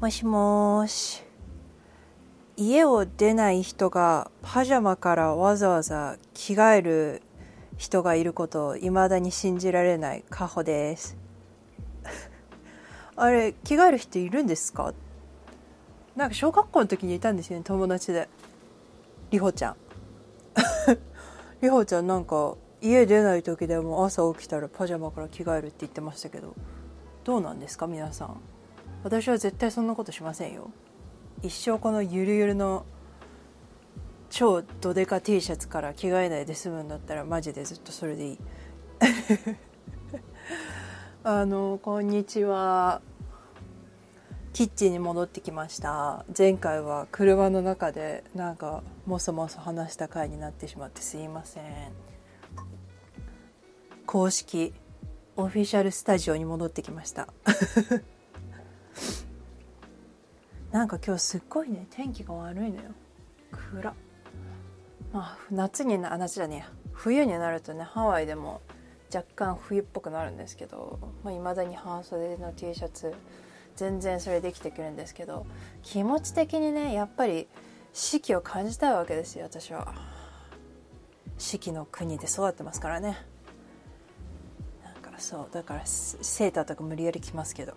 もしもし。家を出ない人がパジャマからわざわざ着替える人がいることを未だに信じられないカホです。あれ着替える人いるんですか？なんか小学校の時にいたんですよね友達で。りほちゃん。りほちゃんなんか家出ない時でも朝起きたらパジャマから着替えるって言ってましたけどどうなんですか皆さん？私は絶対そんなことしませんよ。一生このゆるゆるの超ドデカ T シャツから着替えないで済むんだったらマジでずっとそれでいい。あのこんにちは。キッチンに戻ってきました。前回は車の中でなんかもそもそ話した回になってしまってすいません。公式オフィシャルスタジオに戻ってきました。なんか今日すっごいね天気が悪いのよ。暗。まあ夏にな夏じゃねえ冬になるとねハワイでも若干冬っぽくなるんですけどいまあ、未だに半袖の T シャツ全然それできてくるんですけど気持ち的にねやっぱり四季を感じたいわけですよ私は。四季の国で育ってますからね。なんかそうだからセーターとか無理やり着ますけど。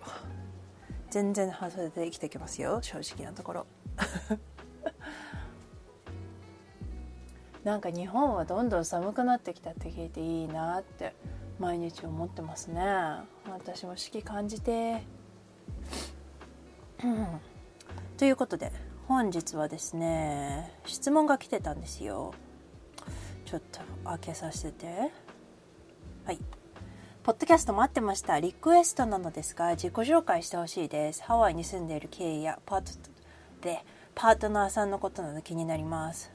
全然半袖で生きてきますよ正直なところ。なんか日本はどんどん寒くなってきたって聞いていいなって毎日思ってますね。私も四季感じて、うん、ということで本日はですね質問が来てたんですよ。ちょっと開けさせて。はい。ポッドキャスト待ってました。リクエストなのですが、自己紹介してほしいです。ハワイに住んでいる経緯やパートで、パートナーさんのことなど気になります。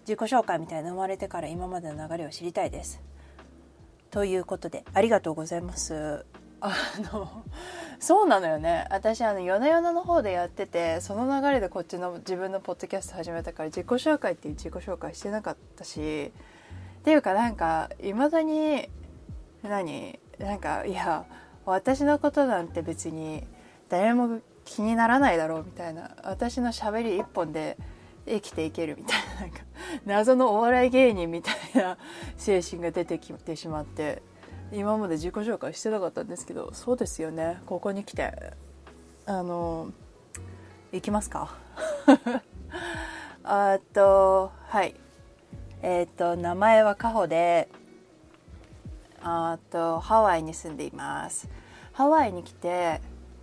自己紹介みたいな生まれてから今までの流れを知りたいです。ということで、ありがとうございます。あの、そうなのよね。私、あの、夜な夜なの方でやってて、その流れでこっちの自分のポッドキャスト始めたから、自己紹介っていう自己紹介してなかったし、っていうかなんか、いまだに、何？なんかいや私のことなんて別に誰も気にならないだろうみたいな。私のしゃべり一本で生きていけるみたいななんか謎のお笑い芸人みたいな精神が出てきてしまって今まで自己紹介してなかったんですけどそうですよね。ここに来てあの行きますか？あとはい。えっ、と名前はカホであとハワイに住んでいます。ハワイに来て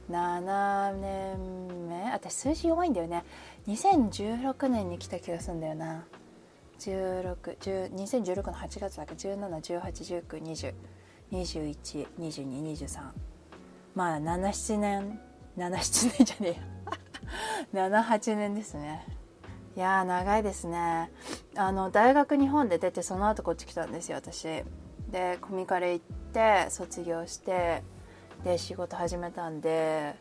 7年目？私数字弱いんだよね。2016年に来た気がするんだよな。162016の8月だけ？17181920212223まあ77年。77年じゃねえや。78年ですね。いや長いですね。あの大学日本で出てその後こっち来たんですよ私。でコミカレ行って卒業してで仕事始めたんで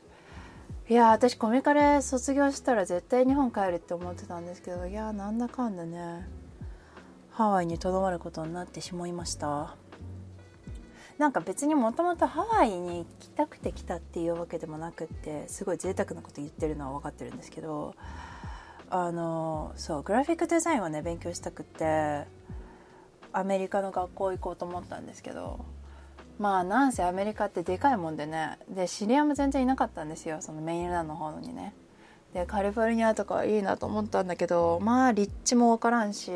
いや私コミカレ卒業したら絶対日本帰るって思ってたんですけどいやなんだかんだねハワイにとどまることになってしまいました。なんか別にもともとハワイに来たくて来たっていうわけでもなくってすごい贅沢なこと言ってるのは分かってるんですけどあのそうグラフィックデザインはね勉強したくってアメリカの学校行こうと思ったんですけどまあなんせアメリカってでかいもんでねで知り合いも全然いなかったんですよそのメインランの方にね。でカリフォルニアとかいいなと思ったんだけどまあ立地も分からんし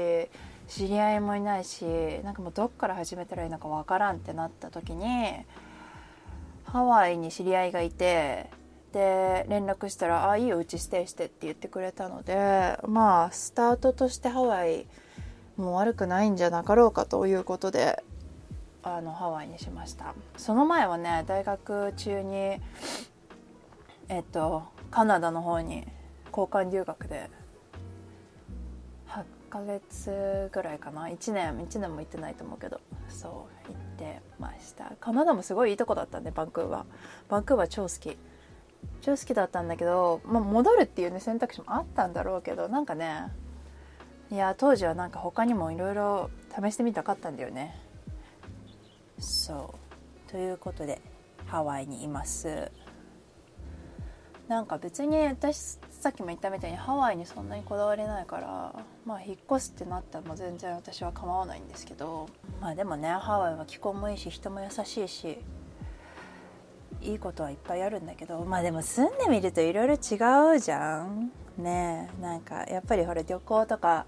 知り合いもいないしなんかもうどっから始めたらいいのか分からんってなった時にハワイに知り合いがいてで連絡したら「あいいようちステイして」って言ってくれたのでまあスタートとしてハワイもう悪くないんじゃなかろうかということであのハワイにしました。その前はね大学中にえっとカナダの方に交換留学で8ヶ月ぐらいかな。1年1年も行ってないと思うけどそう行ってました。カナダもすごいいいとこだったんでバンクーバー。バンクーバー超好き。超好きだったんだけど、まあ、戻るっていうね選択肢もあったんだろうけどなんかねいや当時はなんか他にもいろいろ試してみたかったんだよね。そう。ということでハワイにいます。なんか別に私さっきも言ったみたいにハワイにそんなにこだわりないからまあ引っ越すってなったらもう全然私は構わないんですけどまあでもねハワイは気候もいいし人も優しいしいいことはいっぱいあるんだけどまあでも住んでみるといろいろ違うじゃん。ねなんかやっぱりほら旅行とか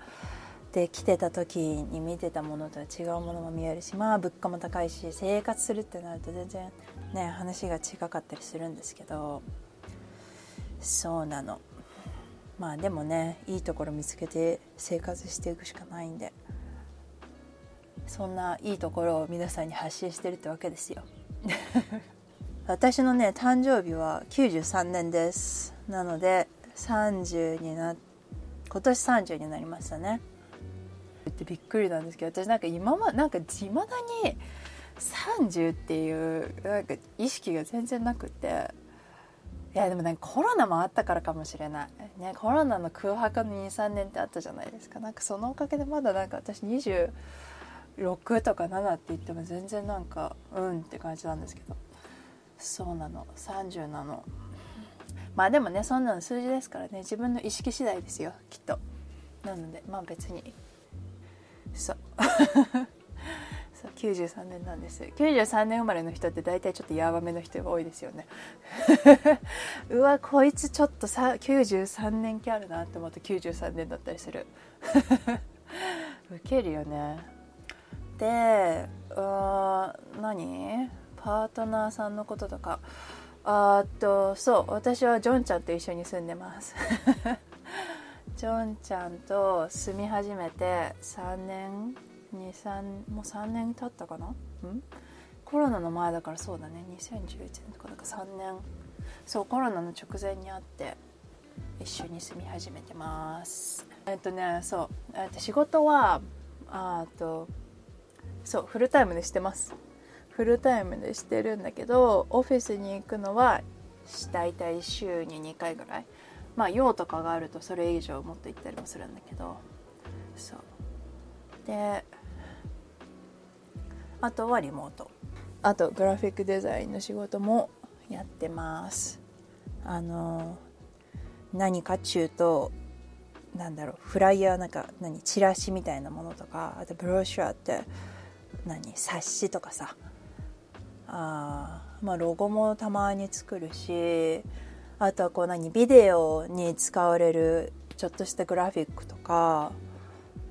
で来てた時に見てたものとは違うものも見えるしまあ物価も高いし生活するってなると全然ね話が違かったりするんですけどそうなの。まあでもねいいところ見つけて生活していくしかないんでそんないいところを皆さんに発信してるってわけですよ。私のね誕生日は93年です。なので30にな今年30になりましたね。ってびっくりなんですけど私なんか今まなんかいまだに30っていうなんか意識が全然なくて。いやでもなんかコロナもあったからかもしれない、ね、コロナの空白の23年ってあったじゃないですか。なんかそのおかげでまだなんか私26とか7って言っても全然なんかうんって感じなんですけど。そうなの。30なの。まあでもねそんなの数字ですからね自分の意識次第ですよきっと。なのでまあ別に。そう。そう93年なんです。93年生まれの人って大体ちょっとやばめの人が多いですよね。うわこいつちょっとさ93年期あるなって思って93年だったりする。ウケるよね。であ何？パートナーさんのこととか。あっとそう私はジョンちゃんと一緒に住んでます。ジョンちゃんと住み始めて3年23もう3年経ったかな？うん？コロナの前だからそうだね。2011年とかだから3年。そうコロナの直前に会って一緒に住み始めてます。えっとねそうえっと仕事はあとそうフルタイムでしてます。フルタイムでしてるんだけどオフィスに行くのは大体週に2回ぐらい。まあ用とかがあるとそれ以上もっと行ったりもするんだけど。そう。であとはリモート。あとグラフィックデザインの仕事もやってます。あの何かっちゅうとなんだろうフライヤーなんか何チラシみたいなものとかあとブロシュアって何冊子とかさ。あまあロゴもたまに作るしあとはこう何ビデオに使われるちょっとしたグラフィックとか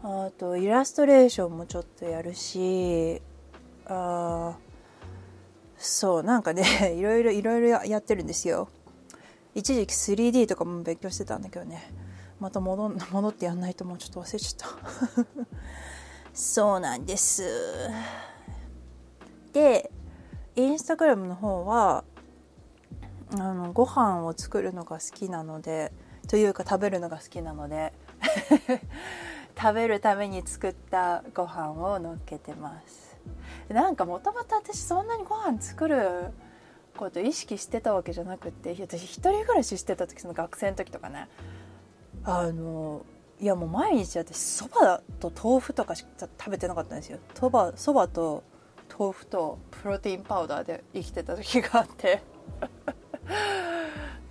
あとイラストレーションもちょっとやるしあそうなんかね いろいろいろいろやってるんですよ。一時期 3D とかも勉強してたんだけどね。また戻戻ってやんないともうちょっと忘れちゃった。そうなんです。でインスタグラムの方はあのご飯を作るのが好きなのでというか食べるのが好きなので 食べるために作ったご飯をのっけてます。なんかもともと私そんなにご飯作ること意識してたわけじゃなくて私一人暮らししてた時その学生の時とかね。あのいやもう毎日私そばと豆腐とかしか食べてなかったんですよ。そばと豆腐とプロテインパウダーで生きてた時があって。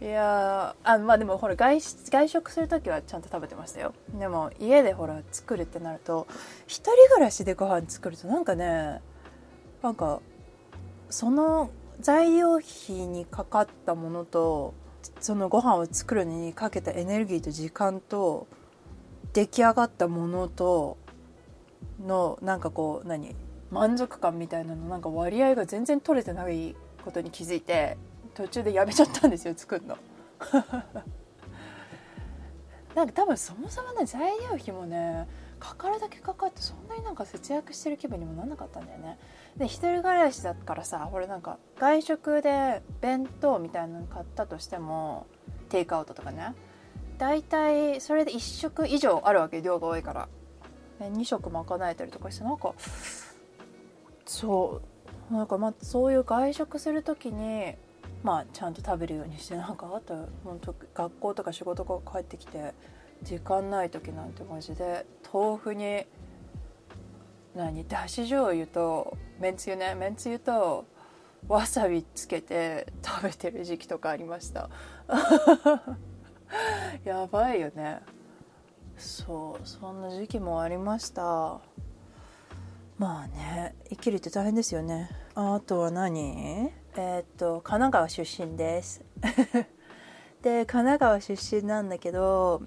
いやあまあでもほら外外食する時はちゃんと食べてましたよ。でも家でほら作るってなると一人暮らしでご飯作るとなんかねなんかその材料費にかかったものとそのご飯を作るのにかけたエネルギーと時間と出来上がったものとのなんかこう何？満足感みたいなのなんか割合が全然取れてないことに気づいて途中でやめちゃったんですよ作るの。なんか多分そもそもね材料費もねかかるだけかかってそんなになんか節約してる気分にもなんなかったんだよね。で一人暮らしだからさこれなんか外食で弁当みたいなの買ったとしてもテイクアウトとかね。大体それで1食以上あるわけ量が多いから。2食賄えたりとかしてなんかそう。なんかまあそういう外食する時にまあちゃんと食べるようにしてなんかあ と本当学校とか仕事から帰ってきて時間ない時なんてマジで豆腐に何だし醤油とめんつゆねめんつゆとわさびつけて食べてる時期とかありました。やばいよね。そうそんな時期もありました。まあね生きるって大変ですよね。あとは何？えー、っと神奈川出身です。で神奈川出身なんだけど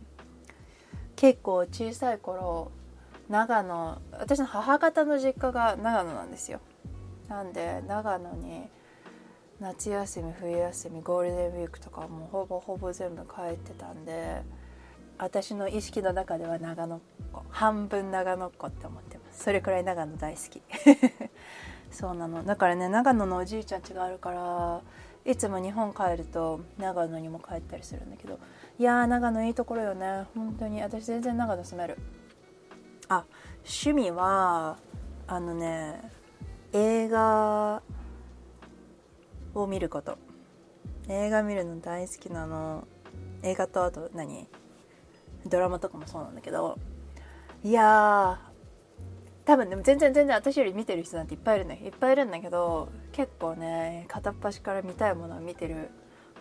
結構小さい頃長野私の母方の実家が長野なんですよ。なんで長野に夏休み冬休みゴールデンウィークとかもうほぼほぼ全部帰ってたんで私の意識の中では長野っ子。半分長野っ子って思ってそれくらい長野大好き。そうなの。だからね長野のおじいちゃん家があるからいつも日本帰ると長野にも帰ったりするんだけど。いやー長野いいところよね。本当に。私全然長野住める。あ趣味はあのね映画を見ること。映画見るの大好きなの。映画とあと何？ドラマとかもそうなんだけど。いや多分でも全然全然私より見てる人なんていっぱいいるんだいっぱいいるんだけど結構ね片っ端から見たいものを見てる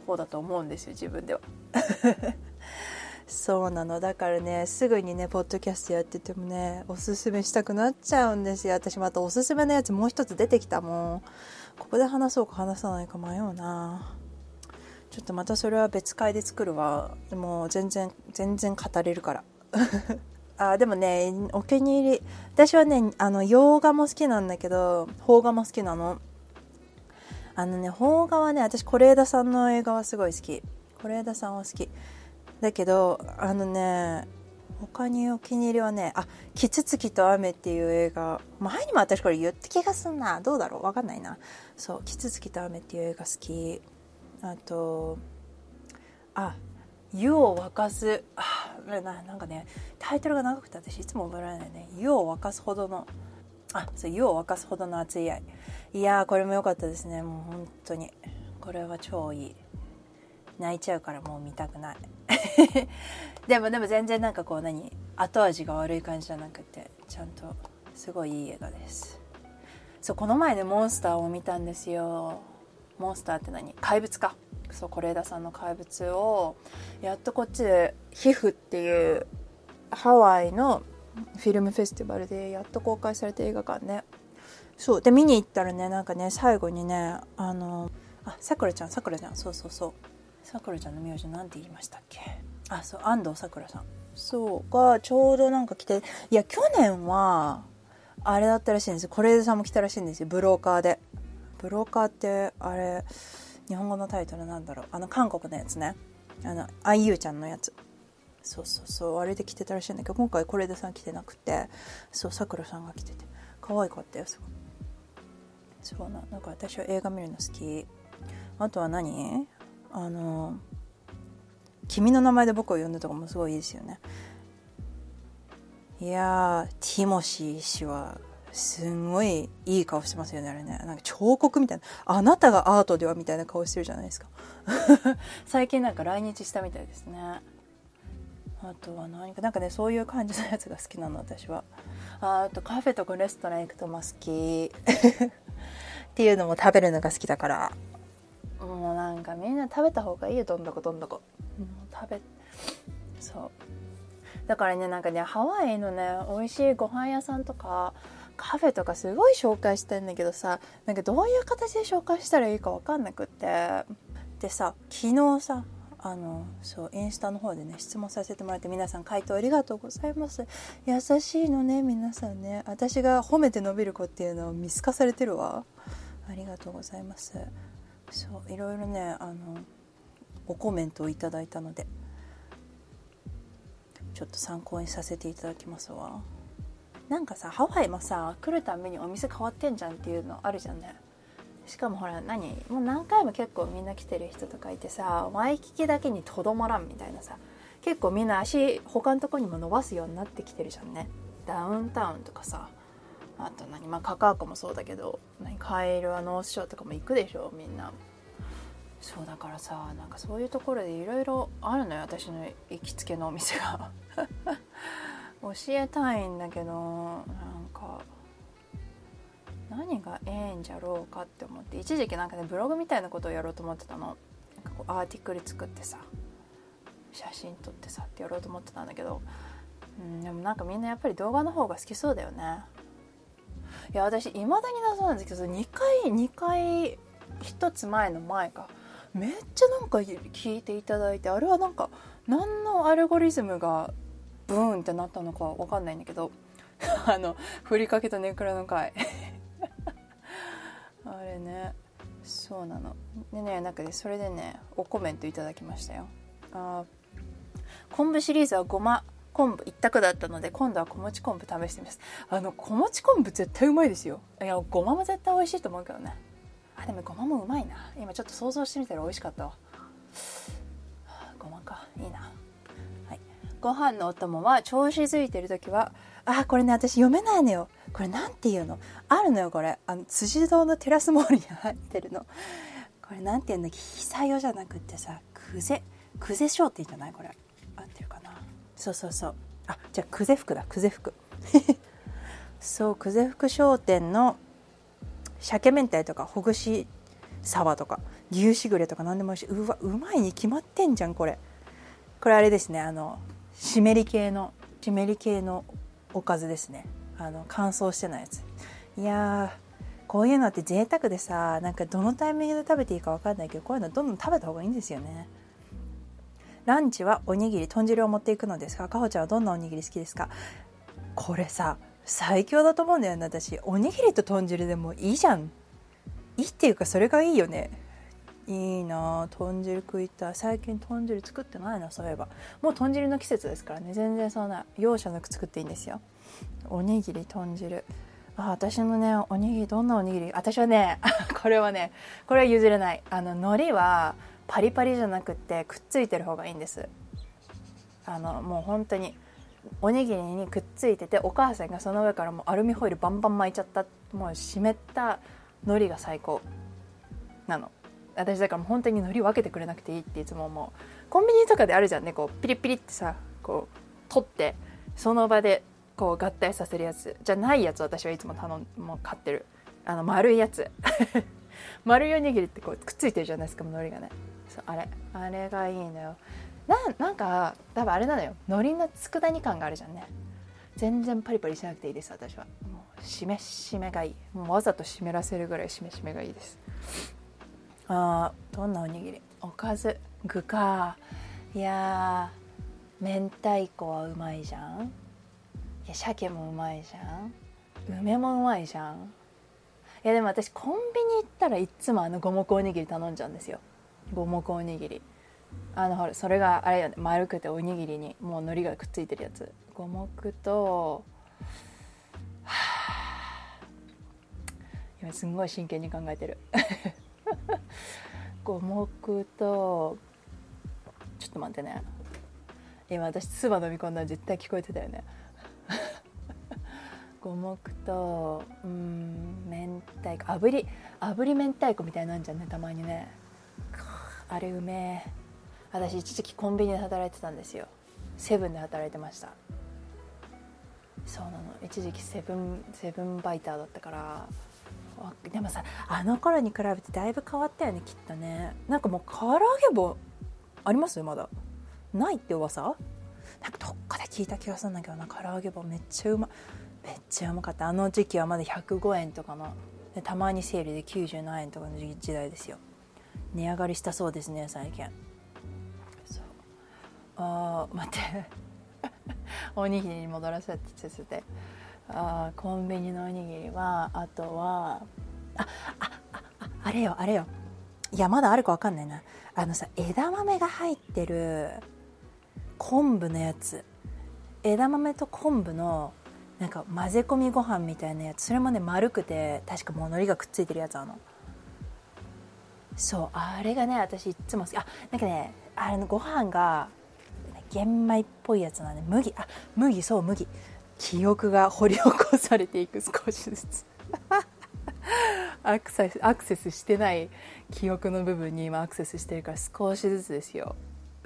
方だと思うんですよ自分では。そうなの。だからねすぐにねポッドキャストやっててもねおすすめしたくなっちゃうんですよ。私またおすすめのやつもう一つ出てきたもん。ここで話そうか話さないか迷うな。ちょっとまたそれは別会で作るわ。でも全然全然語れるから。あでもねお気に入り私はねあの洋画も好きなんだけど邦画も好きなの。あのね邦画はね私是枝さんの映画はすごい好き。是枝さんは好き。だけどあのね他にお気に入りはねあ「キツツキと雨」っていう映画。前にも私これ言った気がすんな。どうだろう？分かんないな。そう「キツツキと雨」っていう映画好き。あとあ湯を沸かす。あななんかねタイトルが長くて私いつも覚えられないね。湯を沸かすほどのあそう湯を沸かすほどの熱い愛。いやーこれも良かったですね。もう本当に。これは超いい。泣いちゃうからもう見たくない。でもでも全然なんかこう何？後味が悪い感じじゃなくてちゃんとすごいいい映画です。そうこの前ねモンスターを見たんですよ。モンスターって何？怪物か。そう是枝さんの怪物をやっとこっちで皮膚っていうハワイのフィルムフェスティバルでやっと公開された映画館ね。そうで見に行ったらねなんかね最後にねあのあさくらちゃんさくらちゃん。そうそうそう。さくらちゃんの名字なんて言いましたっけ？あそう安藤さくらさん。そうがちょうどなんか来ていや去年はあれだったらしいんです是枝さんも来たらしいんですよ。ブローカーで。ブローカーってあれ日本語のタイトルなんだろう。あの韓国のやつね。あの IU ちゃんのやつ。そうそうそう。あれで来てたらしいんだけど今回是枝さん来てなくて。そうさくらさんが来てて。可愛かったよすごい。そうなだか私は映画見るの好き。あとは何？あの「君の名前で僕を呼んで」とかもすごいいいですよね。いやティモシー氏はすんごいいい顔してますよねあれね。なんか彫刻みたいな。あなたがアートではみたいな顔してるじゃないですか。最近なんか来日したみたいですね。あとは何か。なんかねそういう感じのやつが好きなの私は。ああとカフェとかレストラン行くとまあ好き。っていうのも食べるのが好きだから。もうなんかみんな食べた方がいいよどんどこどんどこ、う、食べそう。だからねなんかねハワイのね美味しいご飯屋さんとかカフェとかすごい紹介してんだけどさなんかどういう形で紹介したらいいか分かんなくって。でさ昨日さあのそうインスタの方でね質問させてもらって皆さん回答ありがとうございます。優しいのね皆さんね。私が褒めて伸びる子っていうのを見透かされてるわ。ありがとうございます。そういろいろねあのごコメントをいただいたのでちょっと参考にさせていただきますわ。なんかさハワイもさ来るたびにお店変わってんじゃんっていうのあるじゃんねしかもほら何？もう何回も結構みんな来てる人とかいてさワイキキだけにとどまらんみたいなさ。結構みんな足他のとこにも伸ばすようになってきてるじゃんね。ダウンタウンとかさ。あと何？まあカカアコもそうだけど何？カエルはノースショーとかも行くでしょみんな。そうだからさなんかそういうところでいろいろあるのよ私の行きつけのお店が。教えたいんだけどなんか何がええんじゃろうかって思って一時期なんかねブログみたいなことをやろうと思ってたの。なんかこうアーティクル作ってさ写真撮ってさってやろうと思ってたんだけど、うん、でもなんかみんなやっぱり動画の方が好きそうだよね。いや私いまだに謎なんですけど2回2回1つ前の前か。めっちゃなんか聞いていただいてあれはなんか何のアルゴリズムがブーンってなったのか分かんないんだけど あのふりかけとネクラの回。あれねそうなの。でねなんかねそれでねおコメントいただきましたよ。あ昆布シリーズはごま昆布一択だったので今度は小餅昆布試してみます。あの小餅昆布絶対うまいですよ。いやごまも絶対美味しいと思うけどね。あでもごまもうまいな。今ちょっと想像してみたら美味しかったわ。ごまか。いいな。ご飯のお供は調子づいてる時はあこれね私読めないのよ。これなんていうの？あるのよこれ。あの辻堂のテラスモールに入ってるの。これなんていうんだ？っけ久代じゃなくってさ久世久世商店じゃない？これ。合ってるかな？そうそうそう。あじゃあ久世福だ。久世福。そう久世福商店の鮭明太とかほぐしサバとか牛しぐれとか何でもいいしい。うわうまいに決まってんじゃんこれ。これあれですねあの湿り系の湿り系のおかずですね。あの乾燥してないやつ。いやこういうのって贅沢でさなんかどのタイミングで食べていいか分かんないけどこういうのどんどん食べた方がいいんですよね。ランチはおにぎり豚汁を持っていくのですがかほちゃんはどんなおにぎり好きですか？これさ最強だと思うんだよね私。おにぎりと豚汁でもいいじゃん。いいっていうかそれがいいよね。いいな豚汁食いたい。最近豚汁作ってないなそういえば。もう豚汁の季節ですからね。全然そんな容赦なく作っていいんですよ。おにぎり豚汁。あ私のねおにぎりどんなおにぎり？私はね これはねこれは譲れない。あの海苔はパリパリじゃなくってくっついてる方がいいんです。あのもう本当におにぎりにくっついててお母さんがその上からもうアルミホイルバンバン巻いちゃったもう湿った海苔が最高なの。私だから本当に海苔分けてくれなくていいっていつも思う。コンビニとかであるじゃんねこうピリピリってさこう取ってその場でこう合体させるやつ。じゃないやつ私はいつも頼んもう買ってる。あの丸いやつ。丸いおにぎりってこうくっついてるじゃないですか海苔がね。そうあれ。あれがいいのよ。ななんか多分あれなのよ。海苔の佃煮感があるじゃんね。全然パリパリしなくていいです私は。もうしめしめがいい。もうわざと湿らせるぐらいしめしめがいいです。あどんなおにぎり？おかず。具か。いや明太子はうまいじゃん。いや鮭もうまいじゃん。梅もうまいじゃん。いやでも私コンビニ行ったらいっつもあの五目おにぎり頼んじゃうんですよ。五目おにぎり。あのほらそれがあれよね。丸くておにぎりにもう海苔がくっついてるやつ。五目とはあ今すんごい真剣に考えてる。五目とちょっと待ってね。今私唾飲み込んだら絶対聞こえてたよね。五目とうん明太子。炙り炙り明太子みたいなんじゃんねたまにね。あれうめえ。私一時期コンビニで働いてたんですよ。セブンで働いてました。そうなの。一時期セブンセブンバイターだったから。でもさあの頃に比べてだいぶ変わったよねきっとね。なんかもう唐揚げ棒あります？まだ。ないって噂？なんかどっかで聞いた気がするんだけどな。唐揚げ棒めっちゃうまめっちゃうまかった。あの時期はまだ105円とかの。でたまにセールで97円とかの時代ですよ。値上がりしたそうですね最近。そう。あー待って。おにぎりに戻らせててて。あコンビニのおにぎりはあとはああああれよあれよ。いやまだあるか分かんないな。あのさ枝豆が入ってる昆布のやつ。枝豆と昆布のなんか混ぜ込みご飯みたいなやつ。それもね丸くて確かもう海苔がくっついてるやつあの。そうあれがね私いつもあなんかねあれのご飯が玄米っぽいやつなんで麦。あ麦そう麦。記憶が掘り起こされていく少しずつ。アクセスアクセスしてない記憶の部分に今アクセスしてるから少しずつですよ。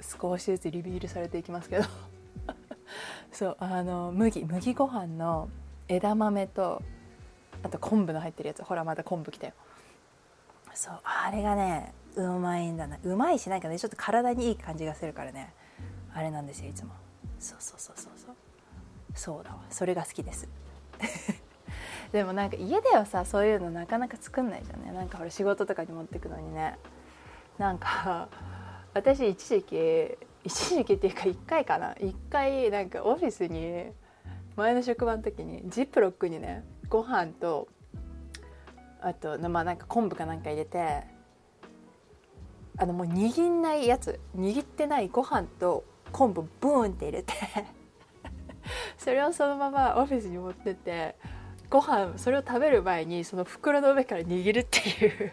少しずつリビールされていきますけど。そうあの麦麦ご飯の枝豆とあと昆布の入ってるやつ。ほらまた昆布きたよ。そうあれがねうまいんだな。うまいしなんかねちょっと体にいい感じがするからね。あれなんですよいつも。そうそうそうそうそう。そうだわ。それが好きです。でもなんか家ではさそういうのなかなか作んないじゃんねなんかほら仕事とかに持ってくのにね。なんか私一時期一時期っていうか1回かな？1回なんかオフィスに前の職場の時にジップロックにねご飯とあとまあなんか昆布かなんか入れてあのもう握んないやつ。握ってないご飯と昆布ブーンって入れて。それをそのままオフィスに持ってってご飯それを食べる前にその袋の上から握るっていう。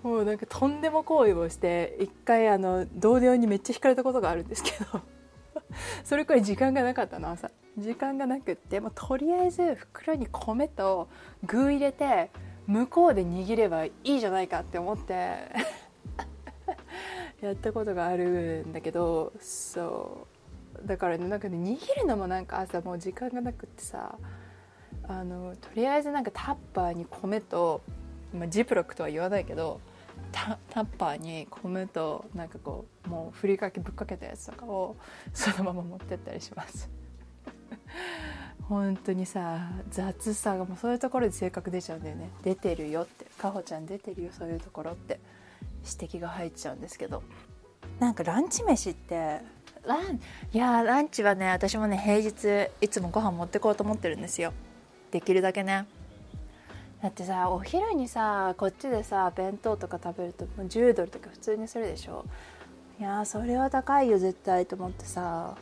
もうなんかとんでも行為をして一回あの同僚にめっちゃ引かれたことがあるんですけど。それくらい時間がなかったの。朝。時間がなくってもうとりあえず袋に米と具入れて向こうで握ればいいじゃないかって思ってやったことがあるんだけどそう。だからねなんかね握るのもなんか朝もう時間がなくってさあのとりあえずなんかタッパーに米と、まあ、ジップロックとは言わないけどタッパーに米となんかこうもうふりかけぶっかけたやつとかをそのまま持ってったりします。本当にさ雑さがもうそういうところで性格出ちゃうんだよね。出てるよって。かほちゃん出てるよそういうところって。指摘が入っちゃうんですけど。なんかランチ飯ってランいやランチはね私もね平日いつもご飯持ってこうと思ってるんですよ。できるだけね。だってさお昼にさこっちでさ弁当とか食べるともう10ドルとか普通にするでしょ。いやそれは高いよ絶対と思ってさ。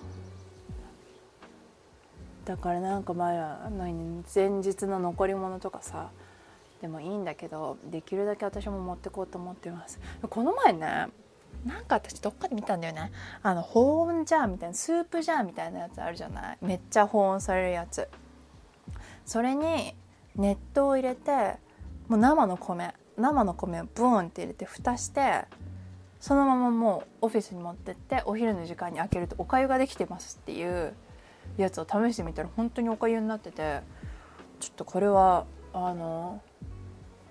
だからなんかまあ前日の残り物とかさでもいいんだけどできるだけ私も持ってこうと思ってます。この前ねなんか私どっかで見たんだよね。あの保温ジャーみたいなスープジャーみたいなやつあるじゃない？めっちゃ保温されるやつ。それに熱湯を入れてもう生の米。生の米をブーンって入れて蓋してそのままもうオフィスに持ってってお昼の時間に開けるとおかゆができてますっていうやつを試してみたら本当におかゆになっててちょっとこれはあの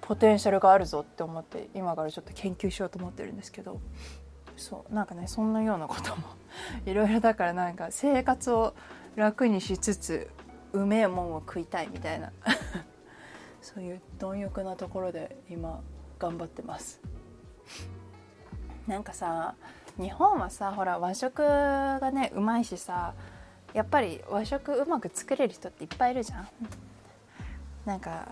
ポテンシャルがあるぞって思って今からちょっと研究しようと思ってるんですけどそうなんかねそんなようなことも いろいろだからなんか生活を楽にしつつうめえもんを食いたいみたいな。そういう貪欲なところで今頑張ってます。なんかさ日本はさほら和食がねうまいしさやっぱり和食うまく作れる人っていっぱいいるじゃん。なんか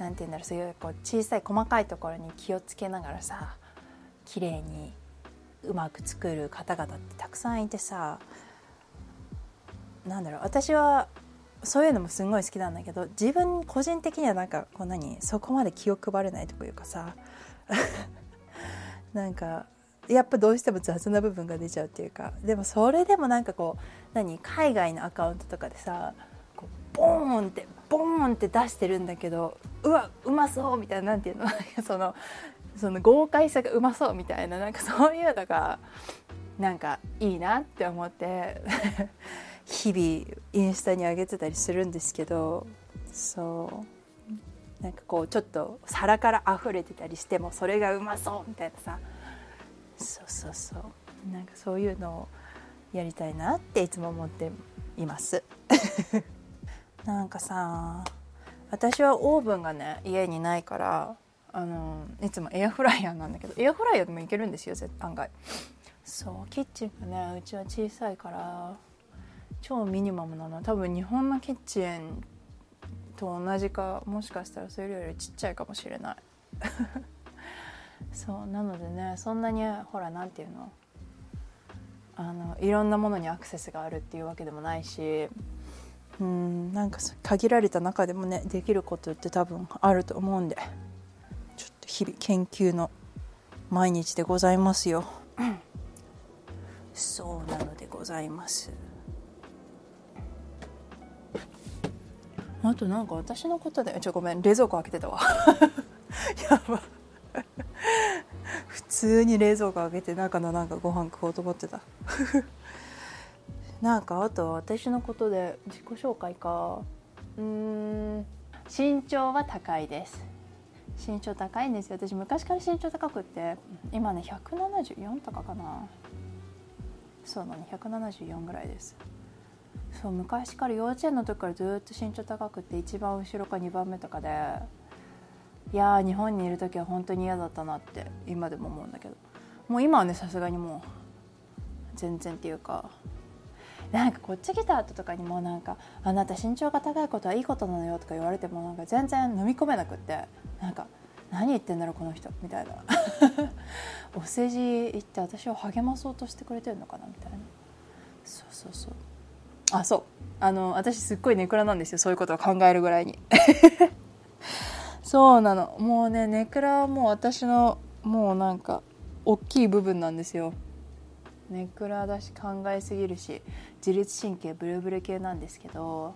なんて言うんだろうそういうこう小さい細かいところに気をつけながらさ綺麗にうまく作る方々ってたくさんいてさなんだろう私はそういうのもすごい好きなんだけど自分個人的にはなんかこう何そこまで気を配れないというかさ なんかやっぱどうしても雑な部分が出ちゃうっていうかでもそれでもなんかこう何海外のアカウントとかでさこうボーンってボーンって出してるんだけどうわうまそうみたいななんていうの？そのその豪快さがうまそうみたいななんかそういうのがなんかいいなって思って 日々インスタに上げてたりするんですけどそう。なんかこうちょっと皿から溢れてたりしてもそれがうまそうみたいなさ。そうそうそう。なんかそういうのをやりたいなっていつも思っています。なんかさ私はオーブンがね家にないからあのいつもエアフライヤーなんだけどエアフライヤーでもいけるんですよ案外。そうキッチンがねうちは小さいから超ミニマムなの。多分日本のキッチンと同じかもしかしたらそれよりちっちゃいかもしれない。そうなのでねそんなにほら何て言うの。あのいろんなものにアクセスがあるっていうわけでもないしうんなんか限られた中でもねできることって多分あると思うんでちょっと日々研究の毎日でございますよ、うん、そうなのでございます。あとなんか私のことでちょごめん冷蔵庫開けてたわ。やば。普通に冷蔵庫開けて中のなんかご飯食おうと思ってたなんかあと私のことで自己紹介か。うーん。身長は高いです。身長高いんですよ。私昔から身長高くって今ね174とかかな。そうなの174ぐらいです。そう昔から幼稚園の時からずっと身長高くて一番後ろか2番目とかでいや日本にいる時は本当に嫌だったなって今でも思うんだけど。もう今はねさすがにもう全然っていうかなんかこっち来た後とかにもなんか「あなた身長が高いことはいいことなのよ」とか言われてもなんか全然飲み込めなくってなんか「何言ってんだろうこの人」みたいな。お世辞言って私を励まそうとしてくれてるのかなみたいな。そうそうそう。あそう。あの私すっごいネクラなんですよ。そういうことを考えるぐらいに。そうなの。もうねネクラはもう私のもうなんか大きい部分なんですよ。ネクラだし考えすぎるし。自律神経ブルブル系なんですけど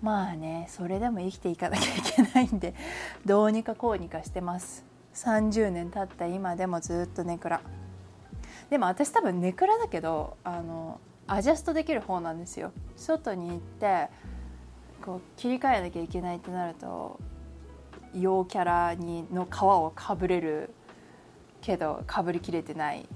まあねそれでも生きていかなきゃいけないんでどうにかこうにかしてます。30年経った今でもずっとネクラ。でも私多分ネクラだけどあのアジャストできる方なんですよ。外に行ってこう切り替えなきゃいけないってなると陽キャラにの皮をかぶれるけどかぶりきれてない。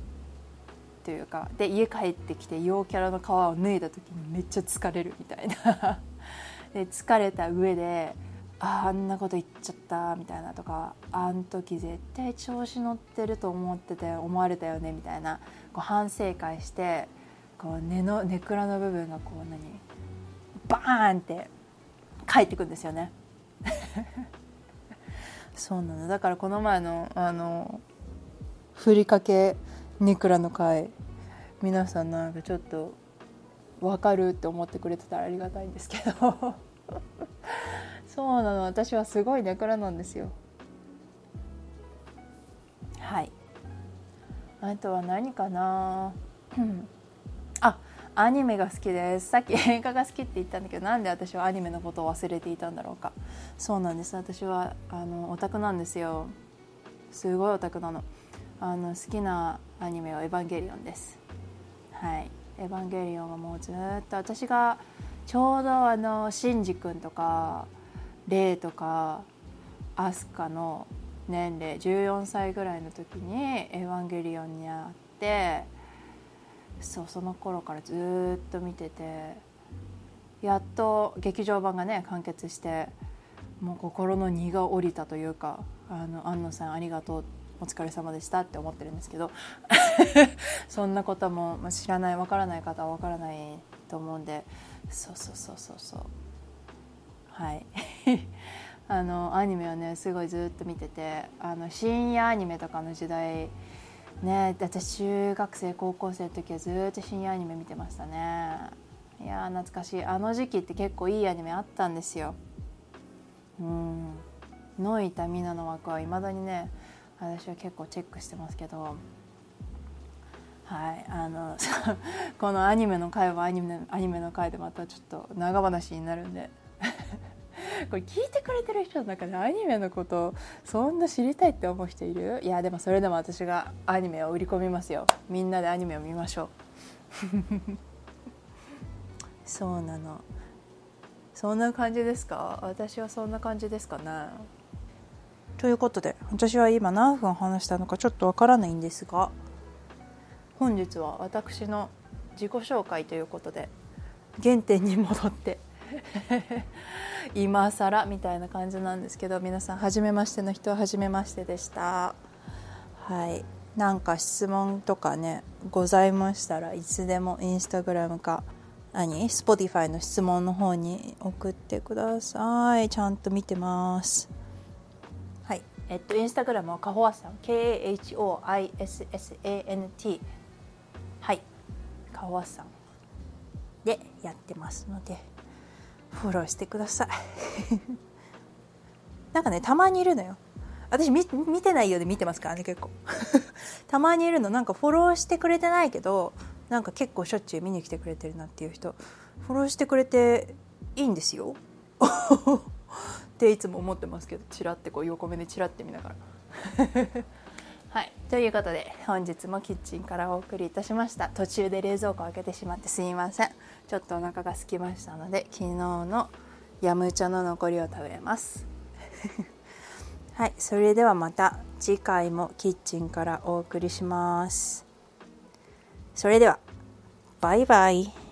というかで家帰ってきて陽キャラの皮を脱いだ時にめっちゃ疲れるみたいな。で疲れた上でああんなこと言っちゃったみたいなとかあん時絶対調子乗ってると思ってて思われたよねみたいなこう反省会してこう根の根倉の部分がこう何バーンって返ってくんですよね。そうなのだからこの前のあのふりかけネクラの回皆さんなんかちょっと分かるって思ってくれてたらありがたいんですけど。そうなの。私はすごいネクラなんですよ。はい。あとは何かな。あアニメが好きです。さっき映画が好きって言ったんだけどなんで私はアニメのことを忘れていたんだろうか。そうなんです。私はあのオタクなんですよ。すごいオタクなの。あの好きなアニメは「エヴァンゲリオン」です。はい「エヴァンゲリオン」はもうずっと私がちょうどあのシンジ君とかレイとかアスカの年齢14歳ぐらいの時に「エヴァンゲリオン」に会ってそうその頃からずっと見ててやっと劇場版がね完結してもう心の荷が下りたというか「あの安野さんありがとう」ってお疲れ様でしたって思ってるんですけど そんなことも知らないわからない方はわからないと思うんでそうそうそうそうそう。はい。あのアニメはねすごいずっと見ててあの深夜アニメとかの時代ね私中学生高校生の時はずっと深夜アニメ見てましたね。いや懐かしい。あの時期って結構いいアニメあったんですよ。うん。ノイタミナの枠はいまだにね私は結構チェックしてますけどはいあの このアニメの回はアニメアニメの回でまたちょっと長話になるんで これ聞いてくれてる人の中でアニメのことそんな知りたいって思う人いる？いやでもそれでも私がアニメを売り込みますよ。みんなでアニメを見ましょう。そうなの。そんな感じですか？私はそんな感じですかね。ということで私は今何分話したのかちょっとわからないんですが本日は私の自己紹介ということで原点に戻って 今更みたいな感じなんですけど皆さん初めましての人は初めましてでした。はい。なんか質問とかねございましたらいつでもインスタグラムか何？Spotify の質問の方に送ってください。ちゃんと見てます。はい。えっとインスタグラムはカホアさん。KHOISSANT はい。カホアさん。でやってますのでフォローしてください。なんかねたまにいるのよ。私見てないようで見てますからね結構。たまにいるの。なんかフォローしてくれてないけどなんか結構しょっちゅう見に来てくれてるなっていう人。フォローしてくれていいんですよ。っていつも思ってますけどチラってこう横目でチラって見ながら。はい。ということで本日もキッチンからお送りいたしました。途中で冷蔵庫を開けてしまってすいません。ちょっとお腹が空きましたので昨日のヤムチャの残りを食べます。はい。それではまた次回もキッチンからお送りします。それではバイバイ。